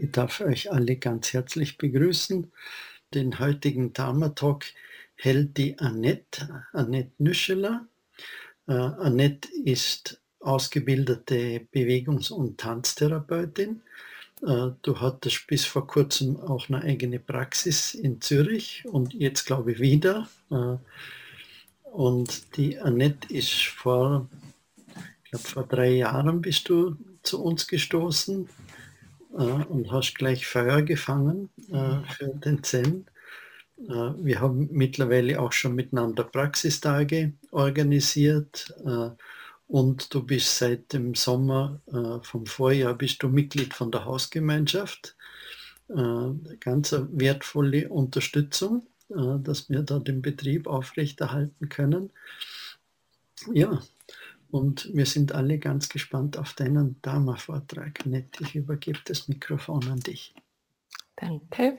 ich darf euch alle ganz herzlich begrüßen. Den heutigen Dharma Talk hält die Annette, Annette Nüscheler. Äh, Annette ist ausgebildete Bewegungs- und Tanztherapeutin. Äh, du hattest bis vor kurzem auch eine eigene Praxis in Zürich und jetzt glaube ich wieder. Äh, und die Annette ist vor, ich glaube vor drei Jahren bist du zu uns gestoßen und hast gleich Feuer gefangen äh, für den Zen. Äh, wir haben mittlerweile auch schon miteinander Praxistage organisiert äh, und du bist seit dem Sommer äh, vom Vorjahr bist du Mitglied von der Hausgemeinschaft. Äh, ganz wertvolle Unterstützung, dass wir da den Betrieb aufrechterhalten können. Ja, und wir sind alle ganz gespannt auf deinen Dharma-Vortrag. Nett, ich übergebe das Mikrofon an dich. Danke.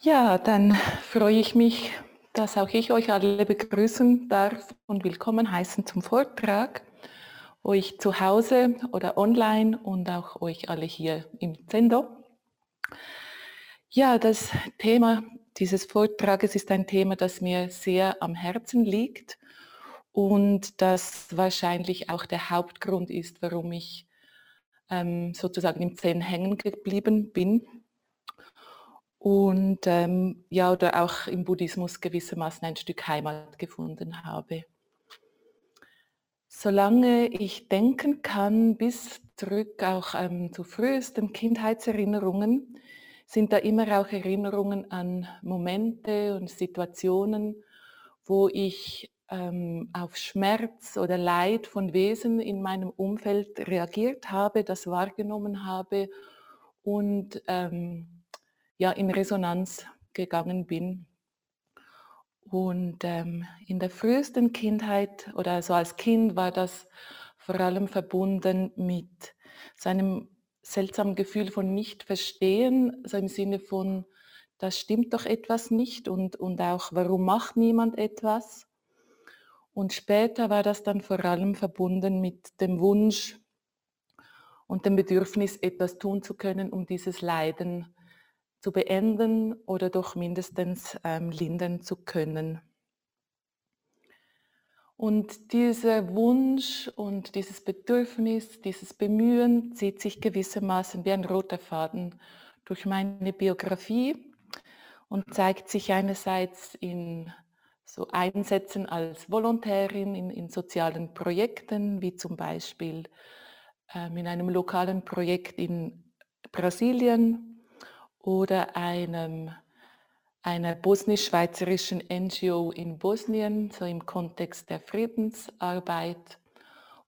Ja, dann freue ich mich, dass auch ich euch alle begrüßen darf und willkommen heißen zum Vortrag. Euch zu Hause oder online und auch euch alle hier im Zendo. Ja, das Thema dieses Vortrages ist ein Thema, das mir sehr am Herzen liegt und das wahrscheinlich auch der Hauptgrund ist, warum ich ähm, sozusagen im Zen hängen geblieben bin und ähm, ja, oder auch im Buddhismus gewissermaßen ein Stück Heimat gefunden habe. Solange ich denken kann, bis zurück auch ähm, zu frühesten Kindheitserinnerungen, sind da immer auch Erinnerungen an Momente und Situationen, wo ich ähm, auf Schmerz oder Leid von Wesen in meinem Umfeld reagiert habe, das wahrgenommen habe und ähm, ja in Resonanz gegangen bin. Und ähm, in der frühesten Kindheit oder so als Kind war das vor allem verbunden mit seinem seltsamen Gefühl von Nicht-Verstehen, so im Sinne von, das stimmt doch etwas nicht und, und auch, warum macht niemand etwas? Und später war das dann vor allem verbunden mit dem Wunsch und dem Bedürfnis, etwas tun zu können, um dieses Leiden zu beenden oder doch mindestens ähm, lindern zu können. Und dieser Wunsch und dieses Bedürfnis, dieses Bemühen zieht sich gewissermaßen wie ein roter Faden durch meine Biografie und zeigt sich einerseits in so einsetzen als Volontärin in, in sozialen Projekten, wie zum Beispiel ähm, in einem lokalen Projekt in Brasilien oder einem, einer bosnisch-schweizerischen NGO in Bosnien, so im Kontext der Friedensarbeit,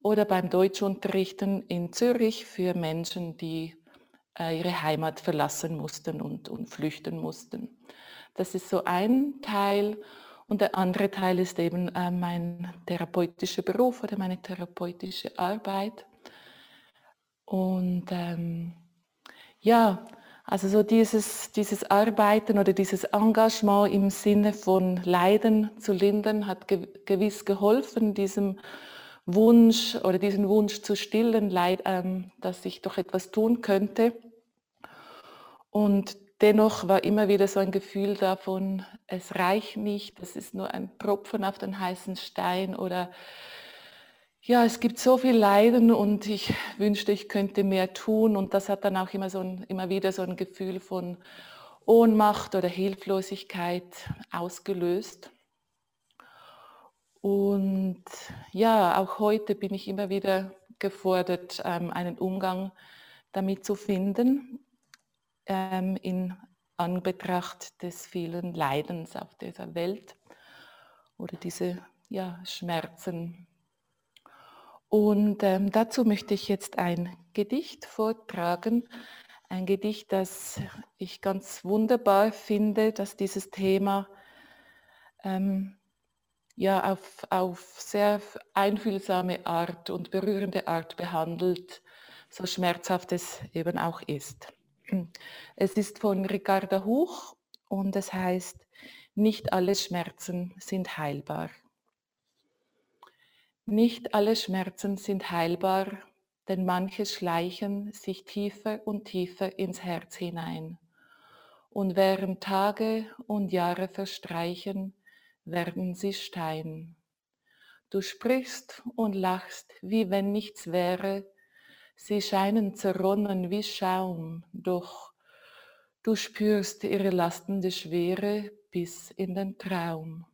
oder beim Deutschunterrichten in Zürich für Menschen, die äh, ihre Heimat verlassen mussten und, und flüchten mussten. Das ist so ein Teil. Und der andere Teil ist eben äh, mein therapeutischer Beruf oder meine therapeutische Arbeit. Und ähm, ja, also so dieses, dieses Arbeiten oder dieses Engagement im Sinne von Leiden zu lindern hat ge gewiss geholfen, diesem Wunsch oder diesen Wunsch zu stillen, Leid, ähm, dass ich doch etwas tun könnte. Und Dennoch war immer wieder so ein Gefühl davon, es reicht nicht, das ist nur ein Tropfen auf den heißen Stein oder ja, es gibt so viel Leiden und ich wünschte, ich könnte mehr tun und das hat dann auch immer, so ein, immer wieder so ein Gefühl von Ohnmacht oder Hilflosigkeit ausgelöst. Und ja, auch heute bin ich immer wieder gefordert, ähm, einen Umgang damit zu finden ähm, in Anbetracht des vielen Leidens auf dieser Welt oder diese ja, Schmerzen. Und ähm, dazu möchte ich jetzt ein Gedicht vortragen, ein Gedicht, das ich ganz wunderbar finde, dass dieses Thema ähm, ja auf, auf sehr einfühlsame Art und berührende Art behandelt, so schmerzhaft es eben auch ist. Es ist von Ricarda Huch und es heißt, nicht alle Schmerzen sind heilbar. Nicht alle Schmerzen sind heilbar, denn manche schleichen sich tiefer und tiefer ins Herz hinein. Und während Tage und Jahre verstreichen, werden sie Stein. Du sprichst und lachst, wie wenn nichts wäre, sie scheinen zerronnen wie Schaum, doch du spürst ihre lastende Schwere bis in den Traum.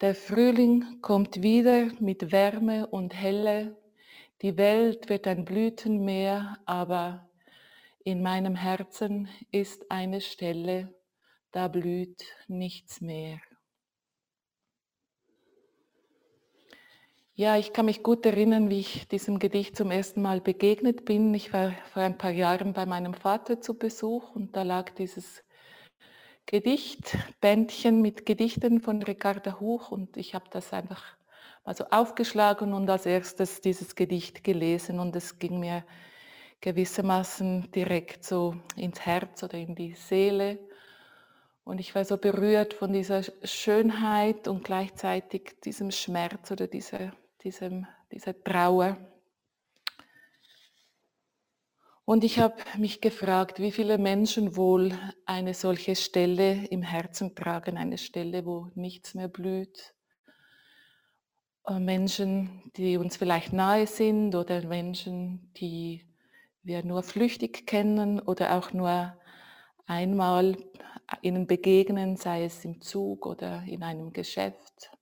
Der Frühling kommt wieder mit Wärme und Helle, die Welt wird ein Blütenmeer, aber in meinem Herzen ist eine Stelle, da blüht nichts mehr. Ja, ich kann mich gut erinnern, wie ich diesem Gedicht zum ersten Mal begegnet bin. Ich war vor ein paar Jahren bei meinem Vater zu Besuch und da lag dieses Gedichtbändchen mit Gedichten von Ricarda Huch und ich habe das einfach also aufgeschlagen und als erstes dieses Gedicht gelesen und es ging mir gewissermaßen direkt so ins Herz oder in die Seele. Und ich war so berührt von dieser Schönheit und gleichzeitig diesem Schmerz oder dieser, diesem, dieser Trauer. Und ich habe mich gefragt, wie viele Menschen wohl eine solche Stelle im Herzen tragen, eine Stelle, wo nichts mehr blüht, äh, Menschen, die uns vielleicht nahe sind oder Menschen, die wir nur flüchtig kennen oder auch nur einmal ihnen begegnen, sei es im Zug oder in einem Geschäft.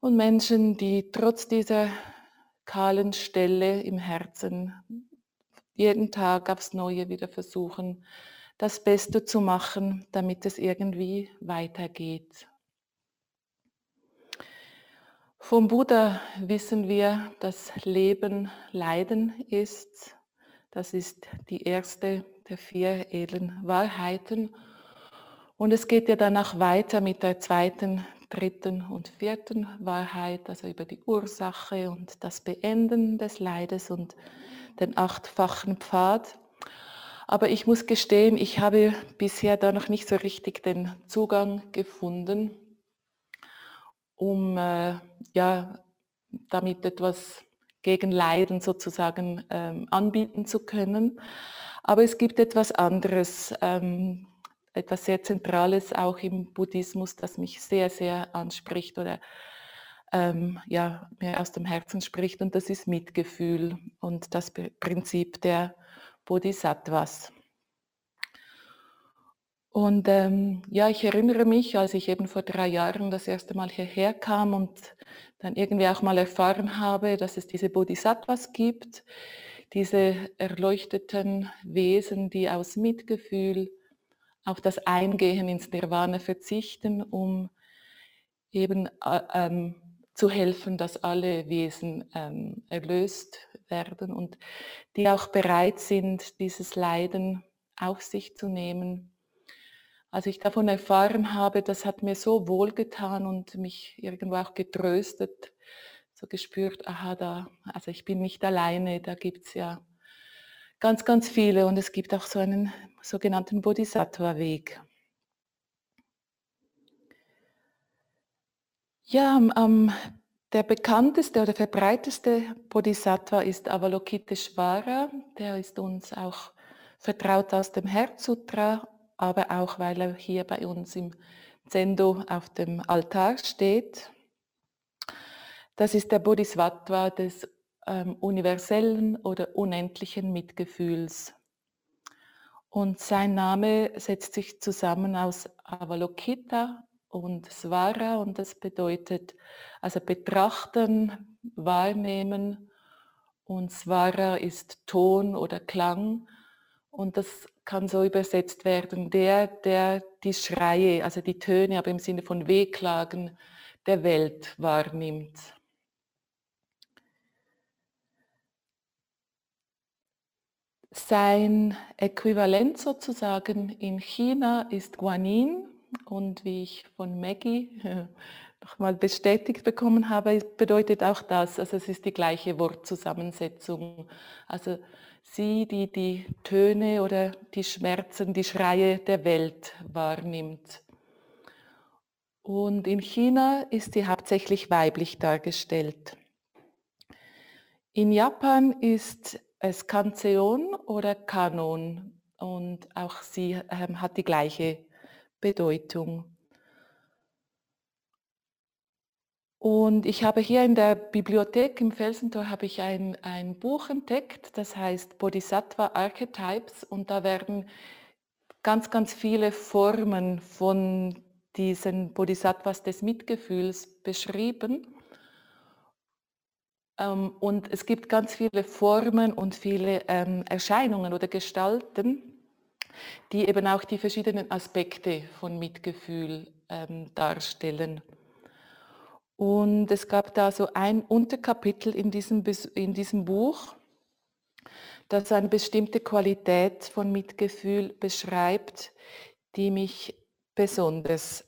Und Menschen, die trotz dieser kahlen Stelle im Herzen jeden Tag aufs Neue wieder versuchen, das Beste zu machen, damit es irgendwie weitergeht. Vom Buddha wissen wir, dass Leben Leiden ist. Das ist die erste der vier edlen Wahrheiten. Und es geht ja danach weiter mit der zweiten, dritten und vierten Wahrheit, also über die Ursache und das Beenden des Leides und den achtfachen Pfad. Aber ich muss gestehen, ich habe bisher da noch nicht so richtig den Zugang gefunden um äh, ja, damit etwas gegen Leiden sozusagen ähm, anbieten zu können. Aber es gibt etwas anderes, ähm, etwas sehr Zentrales auch im Buddhismus, das mich sehr, sehr anspricht oder ähm, ja, mir aus dem Herzen spricht und das ist Mitgefühl und das Prinzip der Bodhisattvas. Und ähm, ja, ich erinnere mich, als ich eben vor drei Jahren das erste Mal hierher kam und dann irgendwie auch mal erfahren habe, dass es diese Bodhisattvas gibt, diese erleuchteten Wesen, die aus Mitgefühl auf das Eingehen ins Nirvana verzichten, um eben äh, ähm, zu helfen, dass alle Wesen ähm, erlöst werden und die auch bereit sind, dieses Leiden auf sich zu nehmen. Als ich davon erfahren habe, das hat mir so wohlgetan und mich irgendwo auch getröstet, so gespürt, aha, da, also ich bin nicht alleine, da gibt es ja ganz, ganz viele und es gibt auch so einen sogenannten Bodhisattva-Weg. Ja, um, der bekannteste oder verbreiteste Bodhisattva ist Avalokiteshvara. Der ist uns auch vertraut aus dem Herzsutra aber auch weil er hier bei uns im Zendo auf dem Altar steht. Das ist der Bodhisattva des ähm, universellen oder unendlichen Mitgefühls. Und sein Name setzt sich zusammen aus Avalokita und Svara und das bedeutet also betrachten, wahrnehmen und Svara ist Ton oder Klang und das kann so übersetzt werden, der, der die Schreie, also die Töne, aber im Sinne von Wehklagen der Welt wahrnimmt. Sein Äquivalent sozusagen in China ist Guanin und wie ich von Maggie nochmal bestätigt bekommen habe, bedeutet auch das, also es ist die gleiche Wortzusammensetzung. Also sie, die die Töne oder die Schmerzen, die Schreie der Welt wahrnimmt. Und in China ist sie hauptsächlich weiblich dargestellt. In Japan ist es Kanzeon oder Kanon und auch sie ähm, hat die gleiche Bedeutung. Und ich habe hier in der Bibliothek im Felsentor habe ich ein, ein Buch entdeckt, das heißt Bodhisattva Archetypes und da werden ganz, ganz viele Formen von diesen Bodhisattvas des Mitgefühls beschrieben. Ähm, und es gibt ganz viele Formen und viele ähm, Erscheinungen oder Gestalten, die eben auch die verschiedenen Aspekte von Mitgefühl ähm, darstellen. Und es gab da so ein Unterkapitel in diesem, in diesem Buch, das eine bestimmte Qualität von Mitgefühl beschreibt, die mich besonders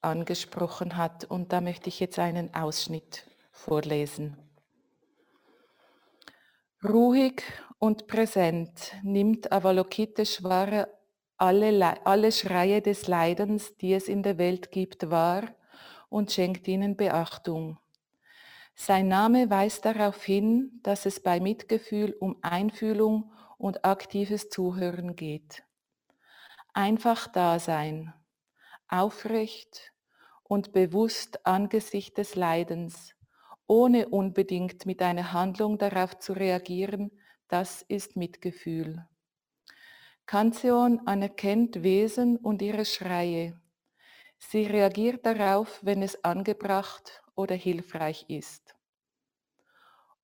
angesprochen hat. Und da möchte ich jetzt einen Ausschnitt vorlesen. Ruhig und präsent nimmt Avalokiteshvara alle, alle Schreie des Leidens, die es in der Welt gibt, wahr und schenkt ihnen Beachtung. Sein Name weist darauf hin, dass es bei Mitgefühl um Einfühlung und aktives Zuhören geht. Einfach da sein, aufrecht und bewusst angesichts des Leidens, ohne unbedingt mit einer Handlung darauf zu reagieren, das ist Mitgefühl. Kanzeon anerkennt Wesen und ihre Schreie, Sie reagiert darauf, wenn es angebracht oder hilfreich ist.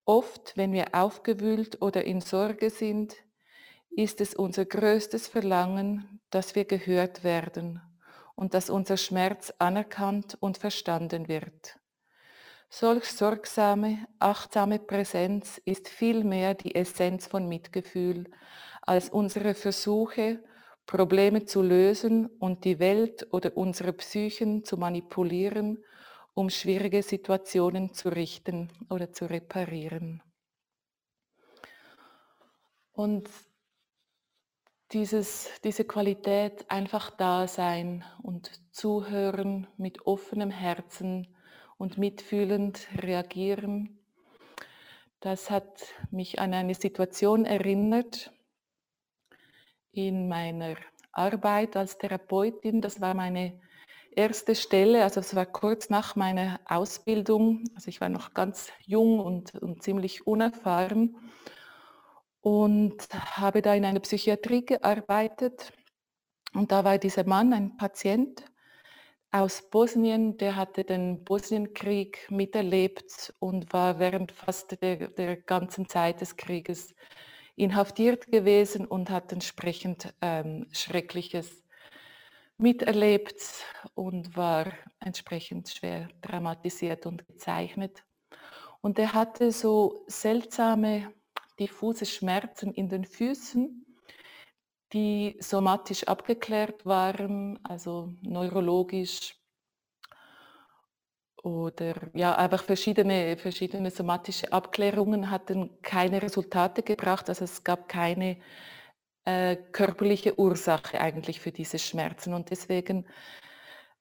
Oft, wenn wir aufgewühlt oder in Sorge sind, ist es unser größtes Verlangen, dass wir gehört werden und dass unser Schmerz anerkannt und verstanden wird. Solch sorgsame, achtsame Präsenz ist vielmehr die Essenz von Mitgefühl als unsere Versuche, Probleme zu lösen und die Welt oder unsere Psychen zu manipulieren, um schwierige Situationen zu richten oder zu reparieren. Und dieses, diese Qualität einfach da sein und zuhören mit offenem Herzen und mitfühlend reagieren, das hat mich an eine Situation erinnert, in meiner Arbeit als Therapeutin. Das war meine erste Stelle, also es war kurz nach meiner Ausbildung. Also ich war noch ganz jung und, und ziemlich unerfahren und habe da in einer Psychiatrie gearbeitet. Und da war dieser Mann, ein Patient aus Bosnien, der hatte den Bosnienkrieg miterlebt und war während fast der, der ganzen Zeit des Krieges inhaftiert gewesen und hat entsprechend ähm, Schreckliches miterlebt und war entsprechend schwer dramatisiert und gezeichnet. Und er hatte so seltsame, diffuse Schmerzen in den Füßen, die somatisch abgeklärt waren, also neurologisch oder ja, einfach verschiedene, verschiedene somatische Abklärungen hatten keine Resultate gebracht. Also es gab keine äh, körperliche Ursache eigentlich für diese Schmerzen. Und deswegen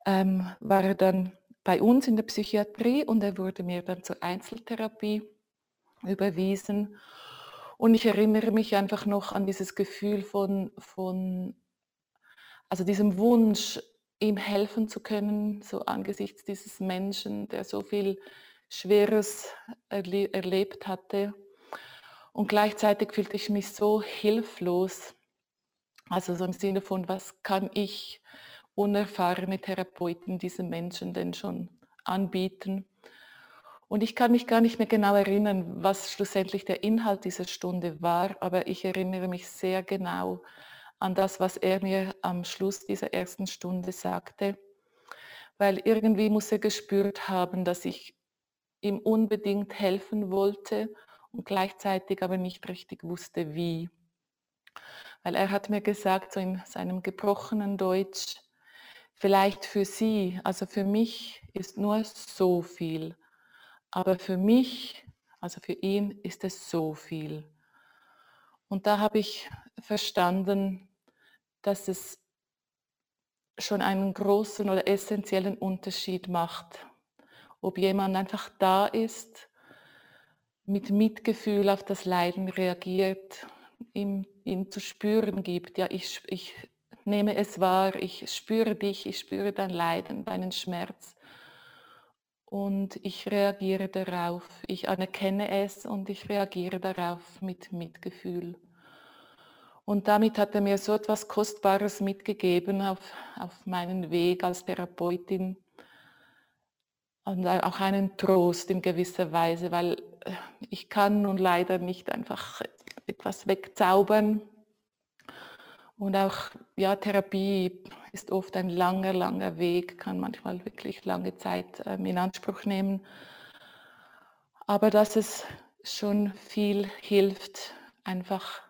ähm, war er dann bei uns in der Psychiatrie und er wurde mir dann zur Einzeltherapie überwiesen. Und ich erinnere mich einfach noch an dieses Gefühl von, von also diesem Wunsch, ihm helfen zu können, so angesichts dieses Menschen, der so viel Schweres erle erlebt hatte. Und gleichzeitig fühlte ich mich so hilflos. Also so im Sinne von, was kann ich unerfahrene Therapeuten diesem Menschen denn schon anbieten? Und ich kann mich gar nicht mehr genau erinnern, was schlussendlich der Inhalt dieser Stunde war, aber ich erinnere mich sehr genau an das, was er mir am Schluss dieser ersten Stunde sagte, weil irgendwie muss er gespürt haben, dass ich ihm unbedingt helfen wollte und gleichzeitig aber nicht richtig wusste, wie. Weil er hat mir gesagt, so in seinem gebrochenen Deutsch, vielleicht für Sie, also für mich ist nur so viel, aber für mich, also für ihn ist es so viel. Und da habe ich verstanden, dass es schon einen großen oder essentiellen Unterschied macht, ob jemand einfach da ist, mit Mitgefühl auf das Leiden reagiert, ihm, ihm zu spüren gibt. Ja, ich, ich nehme es wahr, ich spüre dich, ich spüre dein Leiden, deinen Schmerz und ich reagiere darauf. Ich anerkenne es und ich reagiere darauf mit Mitgefühl. Und damit hat er mir so etwas Kostbares mitgegeben auf, auf meinen Weg als Therapeutin und auch einen Trost in gewisser Weise, weil äh, ich kann nun leider nicht einfach etwas wegzaubern. Und auch ja, Therapie ist oft ein langer, langer Weg, kann manchmal wirklich lange Zeit ähm, in Anspruch nehmen. Aber dass es schon viel hilft, einfach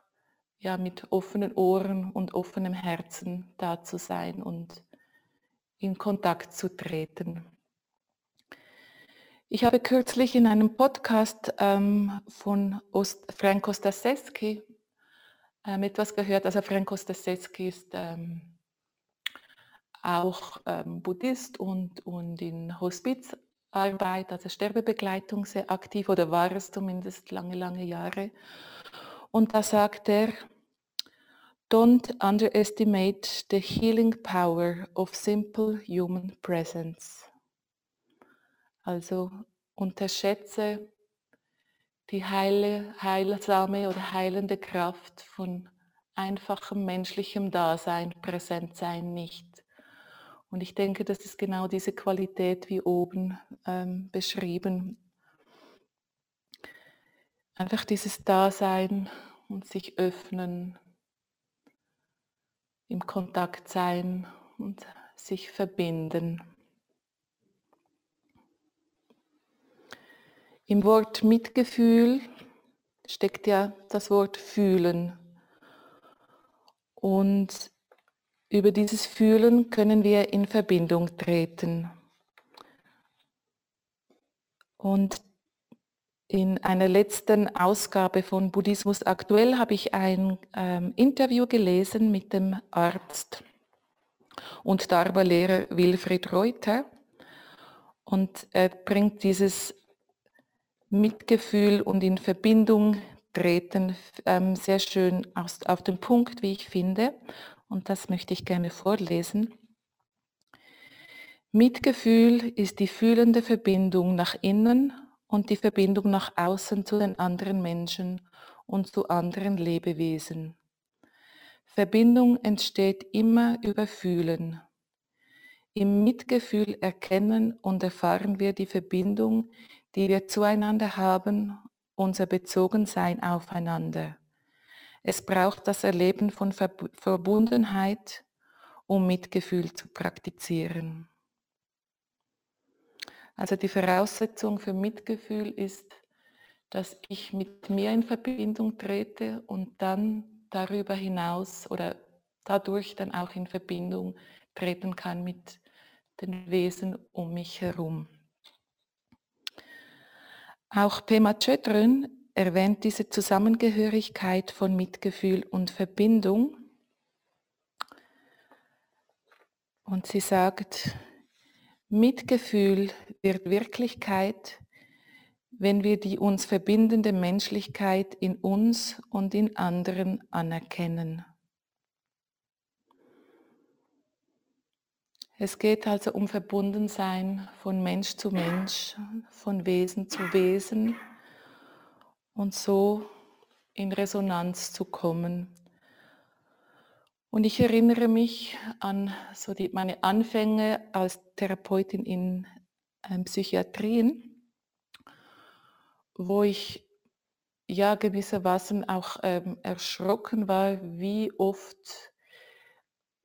ja, mit offenen Ohren und offenem Herzen da zu sein und in Kontakt zu treten. Ich habe kürzlich in einem Podcast ähm, von Ost Frank Ostaseski ähm, etwas gehört. Also Frank Ostaseski ist ähm, auch ähm, Buddhist und, und in Hospizarbeit, also Sterbebegleitung sehr aktiv oder war es zumindest lange, lange Jahre. Und da sagt er, Don't underestimate the healing power of simple human presence. Also unterschätze die heile, heilsame oder heilende Kraft von einfachem menschlichem Dasein, Präsentsein nicht. Und ich denke, das ist genau diese Qualität wie oben ähm, beschrieben. Einfach dieses Dasein und sich öffnen, im Kontakt sein und sich verbinden. Im Wort Mitgefühl steckt ja das Wort fühlen. Und über dieses Fühlen können wir in Verbindung treten. Und in einer letzten Ausgabe von Buddhismus aktuell habe ich ein ähm, Interview gelesen mit dem Arzt und Dharma-Lehrer Wilfried Reuter. Und er bringt dieses Mitgefühl und in Verbindung treten ähm, sehr schön aus, auf den Punkt, wie ich finde. Und das möchte ich gerne vorlesen. Mitgefühl ist die fühlende Verbindung nach innen und die Verbindung nach außen zu den anderen Menschen und zu anderen Lebewesen. Verbindung entsteht immer über Fühlen. Im Mitgefühl erkennen und erfahren wir die Verbindung, die wir zueinander haben, unser Bezogensein aufeinander. Es braucht das Erleben von Verbundenheit, um Mitgefühl zu praktizieren. Also die Voraussetzung für Mitgefühl ist, dass ich mit mir in Verbindung trete und dann darüber hinaus oder dadurch dann auch in Verbindung treten kann mit den Wesen um mich herum. Auch Pema Chödrön erwähnt diese Zusammengehörigkeit von Mitgefühl und Verbindung. Und sie sagt, Mitgefühl wird Wirklichkeit, wenn wir die uns verbindende Menschlichkeit in uns und in anderen anerkennen. Es geht also um Verbundensein von Mensch zu Mensch, von Wesen zu Wesen und so in Resonanz zu kommen und ich erinnere mich an so die, meine Anfänge als Therapeutin in ähm, Psychiatrien, wo ich ja gewissermaßen auch ähm, erschrocken war, wie oft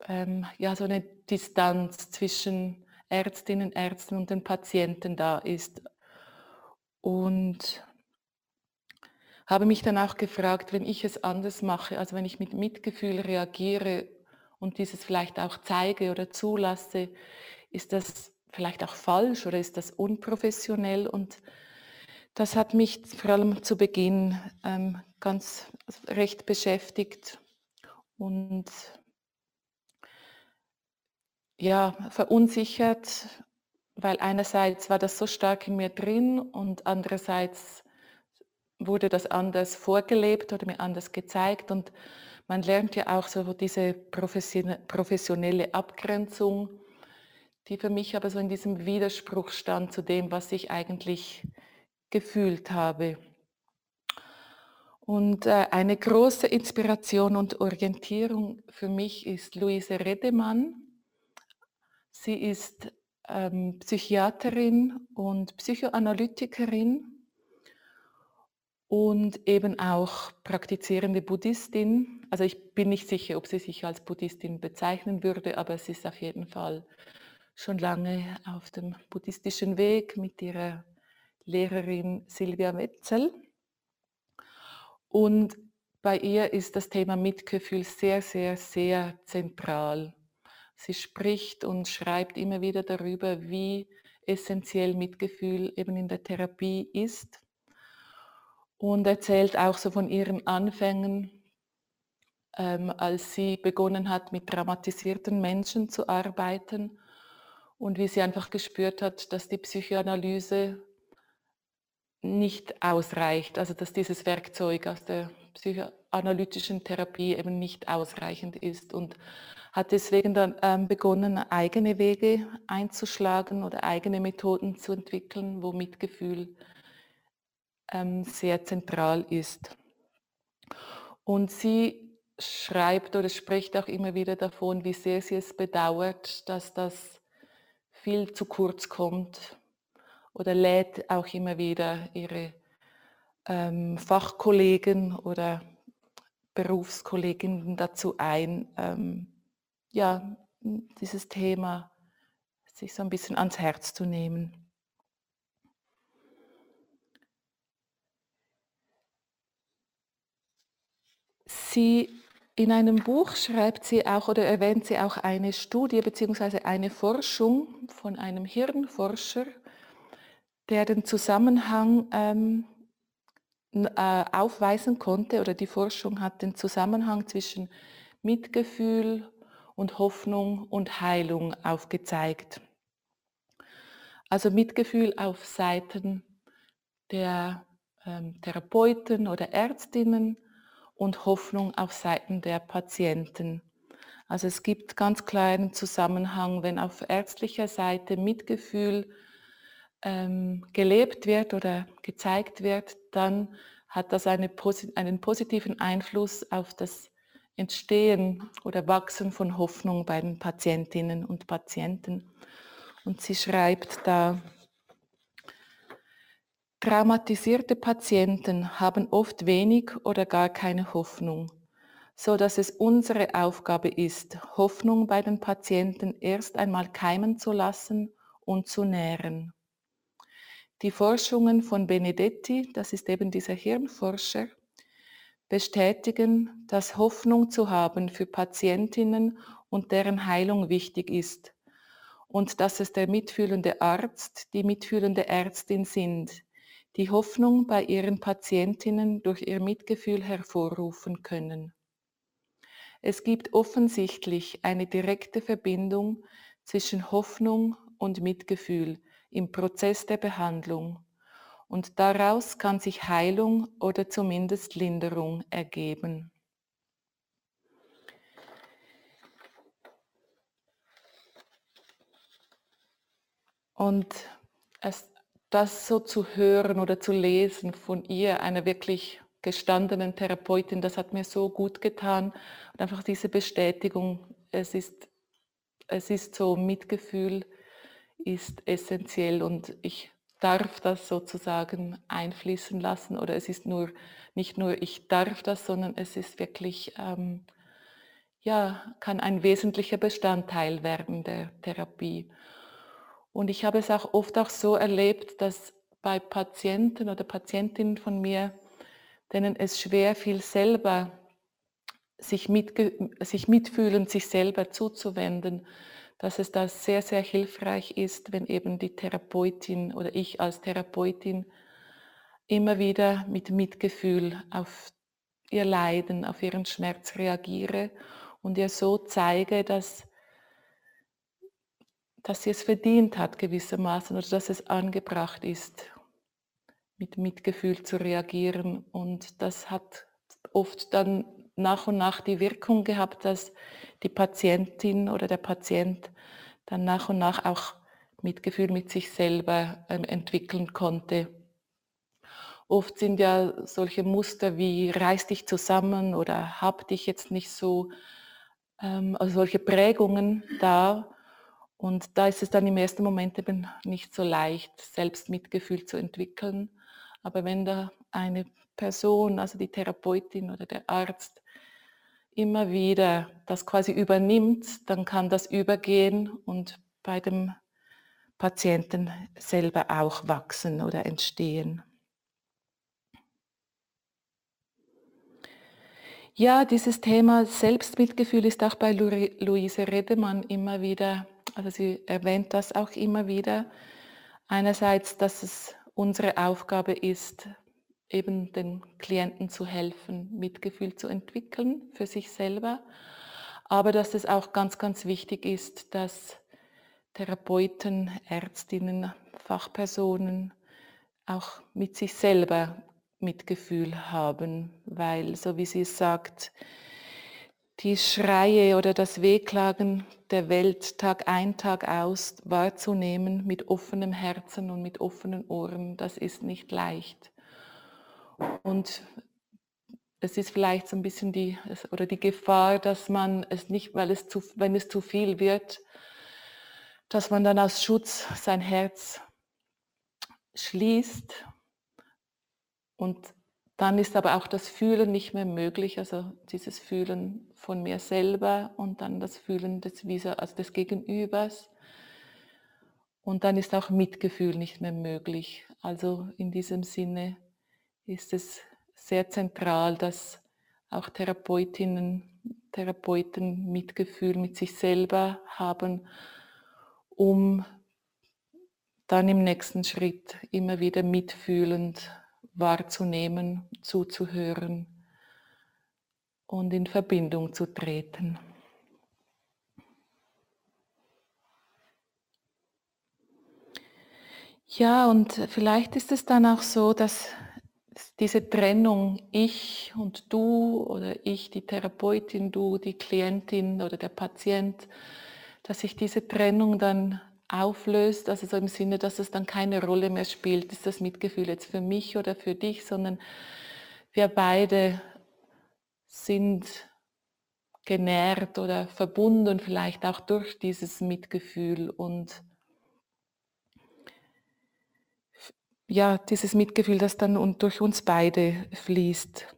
ähm, ja so eine Distanz zwischen Ärztinnen, Ärzten und den Patienten da ist. Und habe mich dann auch gefragt, wenn ich es anders mache, also wenn ich mit Mitgefühl reagiere und dieses vielleicht auch zeige oder zulasse, ist das vielleicht auch falsch oder ist das unprofessionell? Und das hat mich vor allem zu Beginn ähm, ganz recht beschäftigt und ja, verunsichert, weil einerseits war das so stark in mir drin und andererseits wurde das anders vorgelebt oder mir anders gezeigt und man lernt ja auch so diese professionelle Abgrenzung, die für mich aber so in diesem Widerspruch stand zu dem, was ich eigentlich gefühlt habe. Und äh, eine große Inspiration und Orientierung für mich ist Luise Redemann. Sie ist ähm, Psychiaterin und Psychoanalytikerin und eben auch praktizierende Buddhistin. Also ich bin nicht sicher, ob sie sich als Buddhistin bezeichnen würde, aber sie ist auf jeden Fall schon lange auf dem buddhistischen Weg mit ihrer Lehrerin Silvia Wetzel. Und bei ihr ist das Thema Mitgefühl sehr, sehr, sehr zentral. Sie spricht und schreibt immer wieder darüber, wie essentiell Mitgefühl eben in der Therapie ist und erzählt auch so von ihren Anfängen, ähm, als sie begonnen hat, mit traumatisierten Menschen zu arbeiten und wie sie einfach gespürt hat, dass die Psychoanalyse nicht ausreicht, also dass dieses Werkzeug aus der psychoanalytischen Therapie eben nicht ausreichend ist und hat deswegen dann ähm, begonnen, eigene Wege einzuschlagen oder eigene Methoden zu entwickeln, wo Mitgefühl ähm, sehr zentral ist. Und sie schreibt oder spricht auch immer wieder davon, wie sehr sie es bedauert, dass das viel zu kurz kommt oder lädt auch immer wieder ihre ähm, Fachkollegen oder Berufskolleginnen dazu ein, ähm, ja, dieses Thema sich so ein bisschen ans Herz zu nehmen. Sie in einem Buch schreibt sie auch oder erwähnt sie auch eine Studie bzw. eine Forschung von einem Hirnforscher, der den Zusammenhang ähm, äh, aufweisen konnte oder die Forschung hat den Zusammenhang zwischen Mitgefühl und Hoffnung und Heilung aufgezeigt. Also Mitgefühl auf Seiten der ähm, Therapeuten oder Ärztinnen und Hoffnung auf Seiten der Patienten. Also es gibt ganz kleinen Zusammenhang, wenn auf ärztlicher Seite Mitgefühl ähm, gelebt wird oder gezeigt wird, dann hat das eine, einen positiven Einfluss auf das Entstehen oder Wachsen von Hoffnung bei den Patientinnen und Patienten. Und sie schreibt da, traumatisierte Patienten haben oft wenig oder gar keine Hoffnung, so dass es unsere Aufgabe ist, Hoffnung bei den Patienten erst einmal keimen zu lassen und zu nähren. Die Forschungen von Benedetti, das ist eben dieser Hirnforscher, bestätigen, dass Hoffnung zu haben für Patientinnen und deren Heilung wichtig ist und dass es der mitfühlende Arzt, die mitfühlende Ärztin sind, die Hoffnung bei ihren Patientinnen durch ihr Mitgefühl hervorrufen können. Es gibt offensichtlich eine direkte Verbindung zwischen Hoffnung und Mitgefühl, im Prozess der Behandlung und daraus kann sich Heilung oder zumindest Linderung ergeben. Und es, das so zu hören oder zu lesen von ihr, einer wirklich gestandenen Therapeutin, das hat mir so gut getan. Und einfach diese Bestätigung, es ist, es ist so Mitgefühl, ist essentiell und ich darf das sozusagen einfließen lassen oder es ist nur nicht nur ich darf das, sondern es ist wirklich ähm, ja kann ein wesentlicher Bestandteil werden der Therapie. Und ich habe es auch oft auch so erlebt, dass bei Patienten oder Patientinnen von mir, denen es schwer fiel, selber sich, sich mitfühlen, sich selber zuzuwenden, dass es da sehr, sehr hilfreich ist, wenn eben die Therapeutin oder ich als Therapeutin immer wieder mit Mitgefühl auf ihr Leiden, auf ihren Schmerz reagiere und ihr so zeige, dass, dass sie es verdient hat gewissermaßen oder dass es angebracht ist, mit Mitgefühl zu reagieren. Und das hat oft dann nach und nach die Wirkung gehabt, dass die Patientin oder der Patient dann nach und nach auch Mitgefühl mit sich selber ähm, entwickeln konnte. Oft sind ja solche Muster wie reiß dich zusammen oder hab dich jetzt nicht so, ähm, also solche Prägungen da. Und da ist es dann im ersten Moment eben nicht so leicht, selbst Mitgefühl zu entwickeln. Aber wenn da eine Person, also die Therapeutin oder der Arzt, immer wieder das quasi übernimmt, dann kann das übergehen und bei dem Patienten selber auch wachsen oder entstehen. Ja, dieses Thema Selbstmitgefühl ist auch bei Luise Redemann immer wieder, also sie erwähnt das auch immer wieder. Einerseits, dass es unsere Aufgabe ist, eben den Klienten zu helfen, Mitgefühl zu entwickeln für sich selber, aber dass es auch ganz, ganz wichtig ist, dass Therapeuten, Ärztinnen, Fachpersonen auch mit sich selber Mitgefühl haben, weil, so wie sie es sagt, die Schreie oder das Wehklagen der Welt Tag ein, Tag aus wahrzunehmen mit offenem Herzen und mit offenen Ohren, das ist nicht leicht. Und es ist vielleicht so ein bisschen die, oder die Gefahr, dass man es nicht, weil es zu, wenn es zu viel wird, dass man dann aus Schutz sein Herz schließt und dann ist aber auch das Fühlen nicht mehr möglich, also dieses Fühlen von mir selber und dann das Fühlen des, also des Gegenübers. Und dann ist auch Mitgefühl nicht mehr möglich. Also in diesem Sinne ist es sehr zentral, dass auch Therapeutinnen, Therapeuten Mitgefühl mit sich selber haben, um dann im nächsten Schritt immer wieder mitfühlend wahrzunehmen, zuzuhören und in Verbindung zu treten. Ja, und vielleicht ist es dann auch so, dass diese Trennung ich und du oder ich die Therapeutin, du die Klientin oder der Patient, dass sich diese Trennung dann auflöst, also so im Sinne, dass es dann keine Rolle mehr spielt, ist das Mitgefühl jetzt für mich oder für dich, sondern wir beide sind genährt oder verbunden vielleicht auch durch dieses Mitgefühl und ja, dieses Mitgefühl, das dann durch uns beide fließt.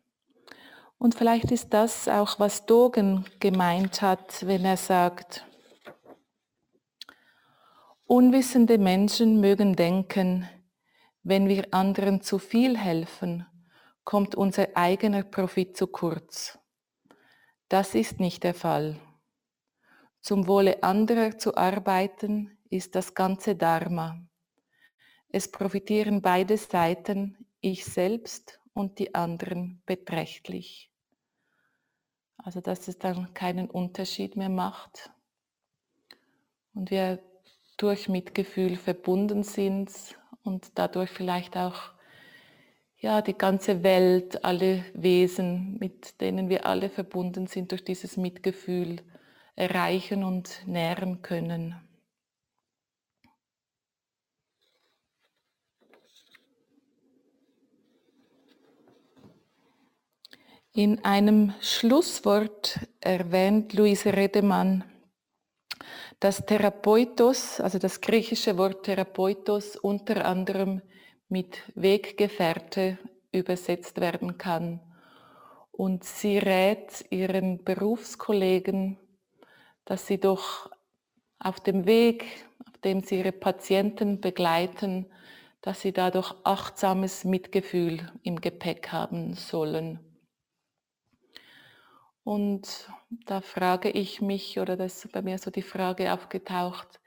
Und vielleicht ist das auch, was Dogen gemeint hat, wenn er sagt, unwissende Menschen mögen denken, wenn wir anderen zu viel helfen, kommt unser eigener Profit zu kurz. Das ist nicht der Fall. Zum Wohle anderer zu arbeiten ist das ganze Dharma. Es profitieren beide Seiten, ich selbst und die anderen beträchtlich. Also dass es dann keinen Unterschied mehr macht und wir durch Mitgefühl verbunden sind und dadurch vielleicht auch ja, die ganze Welt, alle Wesen, mit denen wir alle verbunden sind, durch dieses Mitgefühl erreichen und nähren können. In einem Schlusswort erwähnt Luise Redemann, dass Therapeutos, also das griechische Wort Therapeutos, unter anderem mit Weggefährte übersetzt werden kann. Und sie rät ihren Berufskollegen, dass sie doch auf dem Weg, auf dem sie ihre Patienten begleiten, dass sie dadurch achtsames Mitgefühl im Gepäck haben sollen. Und da frage ich mich, oder das ist bei mir so die Frage aufgetaucht,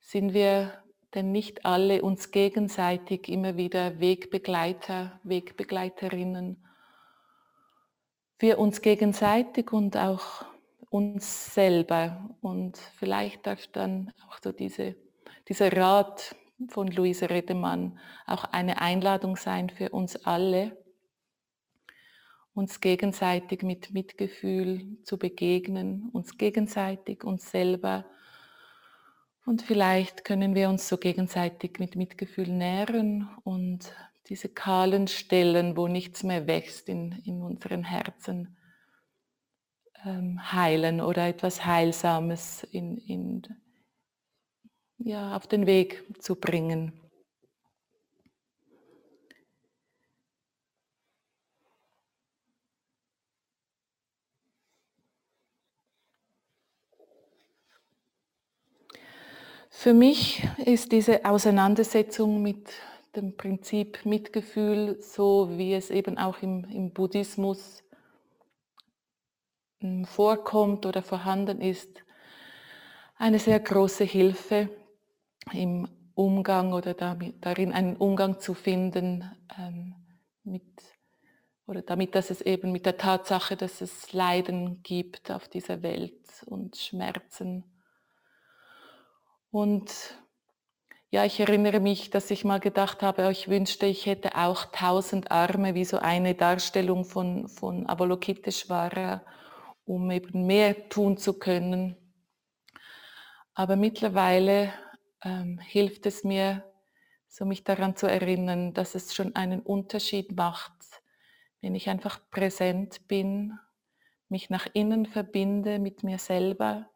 sind wir denn nicht alle uns gegenseitig immer wieder Wegbegleiter, Wegbegleiterinnen? Wir uns gegenseitig und auch uns selber. Und vielleicht darf dann auch so diese, dieser Rat von Luise Redemann auch eine Einladung sein für uns alle, uns gegenseitig mit Mitgefühl zu begegnen, uns gegenseitig, uns selber. Und vielleicht können wir uns so gegenseitig mit Mitgefühl nähren und diese kahlen Stellen, wo nichts mehr wächst in, in unseren Herzen, ähm, heilen oder etwas Heilsames in, in, ja, auf den Weg zu bringen. Für mich ist diese Auseinandersetzung mit dem Prinzip Mitgefühl, so wie es eben auch im, im Buddhismus hm, vorkommt oder vorhanden ist, eine sehr große Hilfe im Umgang oder damit, darin einen Umgang zu finden ähm, mit, oder damit, dass es eben mit der Tatsache, dass es Leiden gibt auf dieser Welt und Schmerzen und ja, ich erinnere mich, dass ich mal gedacht habe, ich wünschte, ich hätte auch tausend Arme, wie so eine Darstellung von, von Avalokiteshvara, um eben mehr tun zu können. Aber mittlerweile ähm, hilft es mir, so mich daran zu erinnern, dass es schon einen Unterschied macht, wenn ich einfach präsent bin, mich nach innen verbinde mit mir selber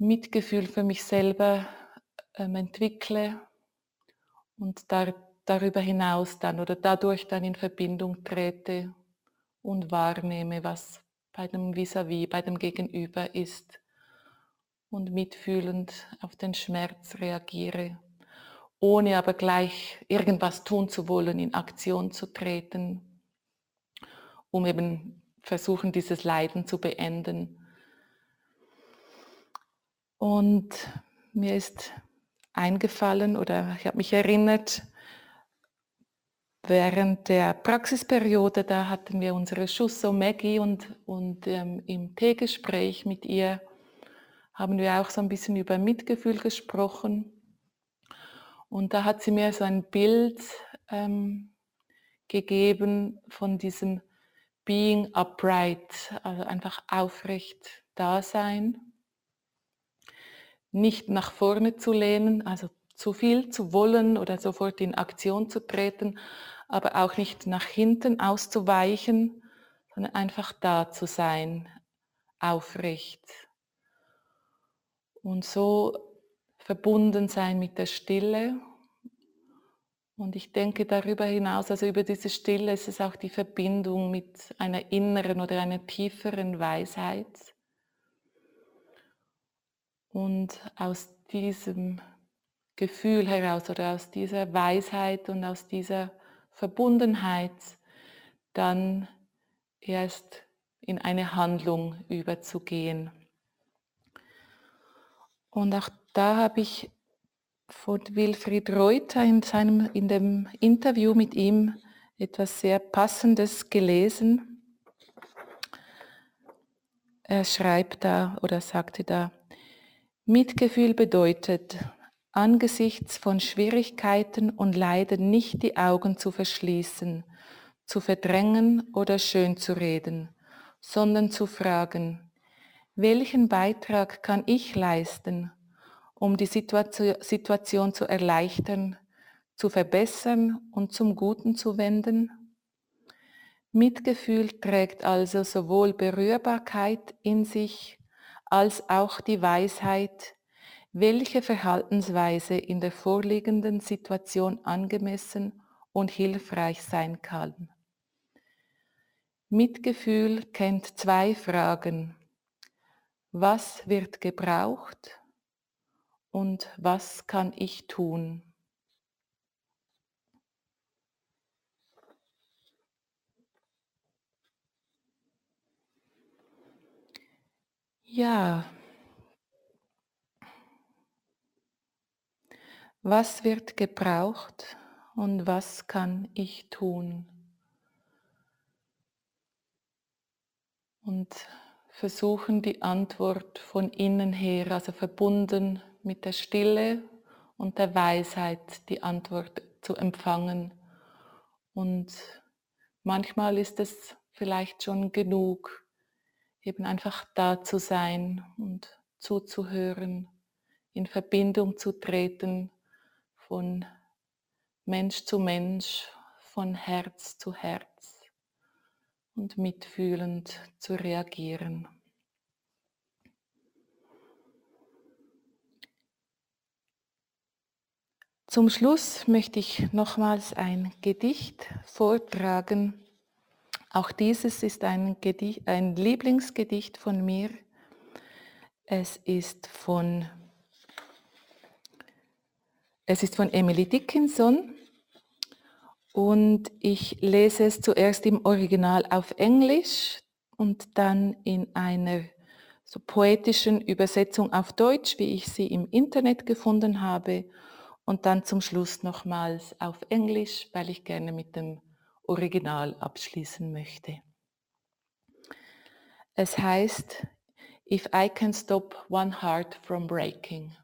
Mitgefühl für mich selber ähm, entwickle und dar, darüber hinaus dann oder dadurch dann in Verbindung trete und wahrnehme, was bei dem Vis-à-vis, bei dem Gegenüber ist und mitfühlend auf den Schmerz reagiere, ohne aber gleich irgendwas tun zu wollen, in Aktion zu treten, um eben versuchen, dieses Leiden zu beenden und mir ist eingefallen oder ich habe mich erinnert, während der Praxisperiode, da hatten wir unsere Schusso Maggie und, und ähm, im Teegespräch mit ihr haben wir auch so ein bisschen über Mitgefühl gesprochen. Und da hat sie mir so ein Bild ähm, gegeben von diesem Being upright, also einfach aufrecht da sein nicht nach vorne zu lehnen, also zu viel zu wollen oder sofort in Aktion zu treten, aber auch nicht nach hinten auszuweichen, sondern einfach da zu sein, aufrecht. Und so verbunden sein mit der Stille. Und ich denke darüber hinaus, also über diese Stille ist es auch die Verbindung mit einer inneren oder einer tieferen Weisheit und aus diesem Gefühl heraus oder aus dieser Weisheit und aus dieser Verbundenheit dann erst in eine Handlung überzugehen. Und auch da habe ich von Wilfried Reuter in, seinem, in dem Interview mit ihm etwas sehr Passendes gelesen. Er schreibt da oder sagte da, Mitgefühl bedeutet, angesichts von Schwierigkeiten und Leiden nicht die Augen zu verschließen, zu verdrängen oder schön zu reden, sondern zu fragen, welchen Beitrag kann ich leisten, um die Situation zu erleichtern, zu verbessern und zum Guten zu wenden? Mitgefühl trägt also sowohl Berührbarkeit in sich als auch die Weisheit, welche Verhaltensweise in der vorliegenden Situation angemessen und hilfreich sein kann. Mitgefühl kennt zwei Fragen. Was wird gebraucht und was kann ich tun? Ja. Was wird gebraucht und was kann ich tun? Und versuchen die Antwort von innen her, also verbunden mit der Stille und der Weisheit die Antwort zu empfangen. Und manchmal ist es vielleicht schon genug, eben einfach da zu sein und zuzuhören, in Verbindung zu treten von Mensch zu Mensch, von Herz zu Herz und mitfühlend zu reagieren. Zum Schluss möchte ich nochmals ein Gedicht vortragen. Auch dieses ist ein, Gedicht, ein Lieblingsgedicht von mir. Es ist von, es ist von Emily Dickinson und ich lese es zuerst im Original auf Englisch und dann in einer so poetischen Übersetzung auf Deutsch, wie ich sie im Internet gefunden habe und dann zum Schluss nochmals auf Englisch, weil ich gerne mit dem Original abschließen möchte. Es heißt, If I can stop one heart from breaking.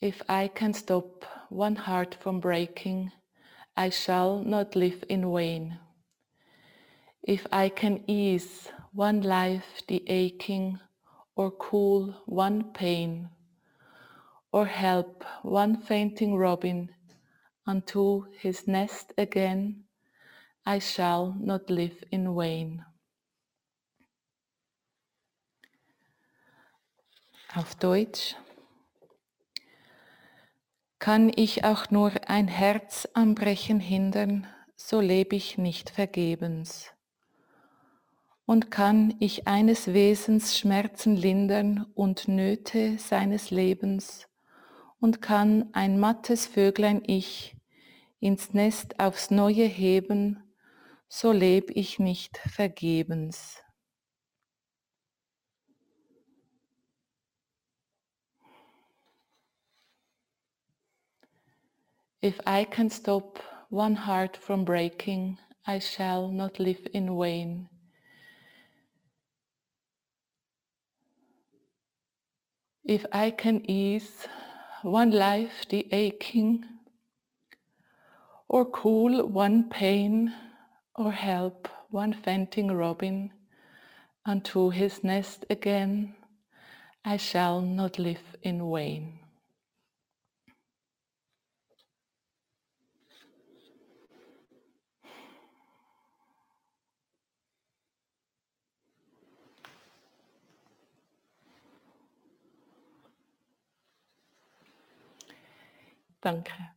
If I can stop one heart from breaking, I shall not live in vain. If I can ease one life the aching, or cool one pain, or help one fainting robin unto his nest again, I shall not live in vain. Auf Deutsch. Kann ich auch nur ein Herz am Brechen hindern, so lebe ich nicht vergebens und kann ich eines Wesens Schmerzen lindern und Nöte seines Lebens und kann ein mattes Vöglein ich ins Nest aufs neue heben, so leb ich nicht vergebens. If I can stop one heart from breaking, I shall not live in vain. If I can ease one life the aching, or cool one pain, or help one fainting robin unto his nest again, I shall not live in vain. Danke.